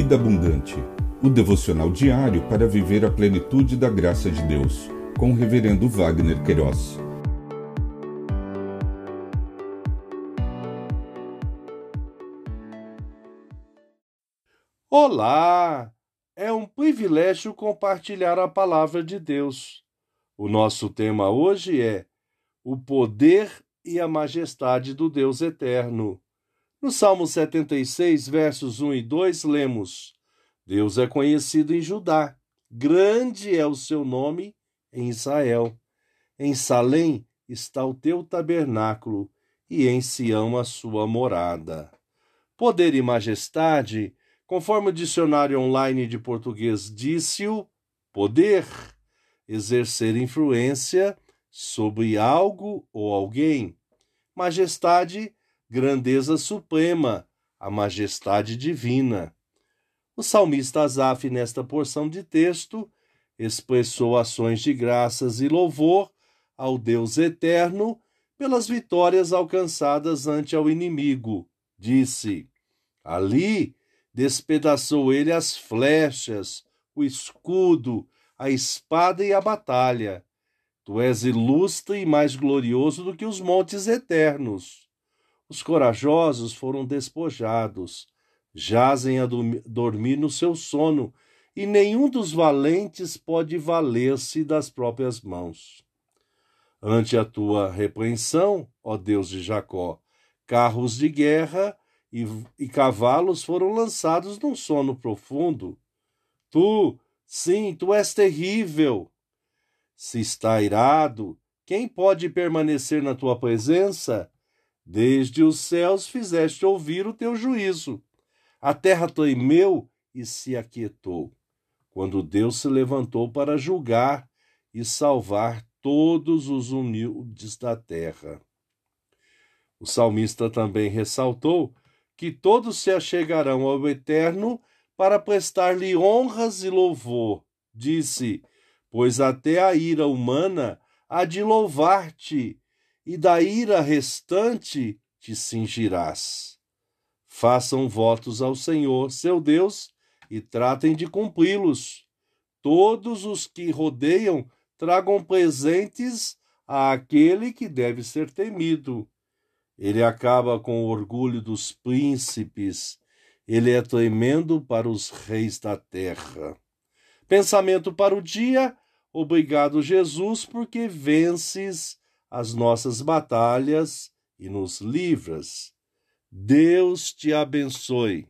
Vida Abundante, o devocional diário para viver a plenitude da graça de Deus, com o Reverendo Wagner Queiroz. Olá! É um privilégio compartilhar a palavra de Deus. O nosso tema hoje é o poder e a majestade do Deus eterno. No Salmo 76, versos 1 e 2, lemos: Deus é conhecido em Judá, grande é o seu nome em Israel. Em Salém está o teu tabernáculo, e em Sião a sua morada. Poder e majestade, conforme o dicionário online de português disse-o, poder, exercer influência sobre algo ou alguém. Majestade, grandeza suprema, a majestade divina. O salmista Asaf, nesta porção de texto, expressou ações de graças e louvor ao Deus eterno pelas vitórias alcançadas ante ao inimigo. Disse: Ali despedaçou ele as flechas, o escudo, a espada e a batalha. Tu és ilustre e mais glorioso do que os montes eternos. Os corajosos foram despojados, jazem a dormir no seu sono, e nenhum dos valentes pode valer-se das próprias mãos. Ante a tua repreensão, ó Deus de Jacó, carros de guerra e, e cavalos foram lançados num sono profundo. Tu, sim, tu és terrível. Se está irado, quem pode permanecer na tua presença? Desde os céus fizeste ouvir o teu juízo. A terra temeu e se aquietou, quando Deus se levantou para julgar e salvar todos os humildes da terra. O salmista também ressaltou que todos se achegarão ao Eterno para prestar-lhe honras e louvor. Disse: Pois até a ira humana há de louvar-te e da ira restante te cingirás. Façam votos ao Senhor, seu Deus, e tratem de cumpri-los. Todos os que rodeiam tragam presentes àquele que deve ser temido. Ele acaba com o orgulho dos príncipes, ele é tremendo para os reis da terra. Pensamento para o dia. Obrigado, Jesus, porque vences as nossas batalhas e nos livras. Deus te abençoe.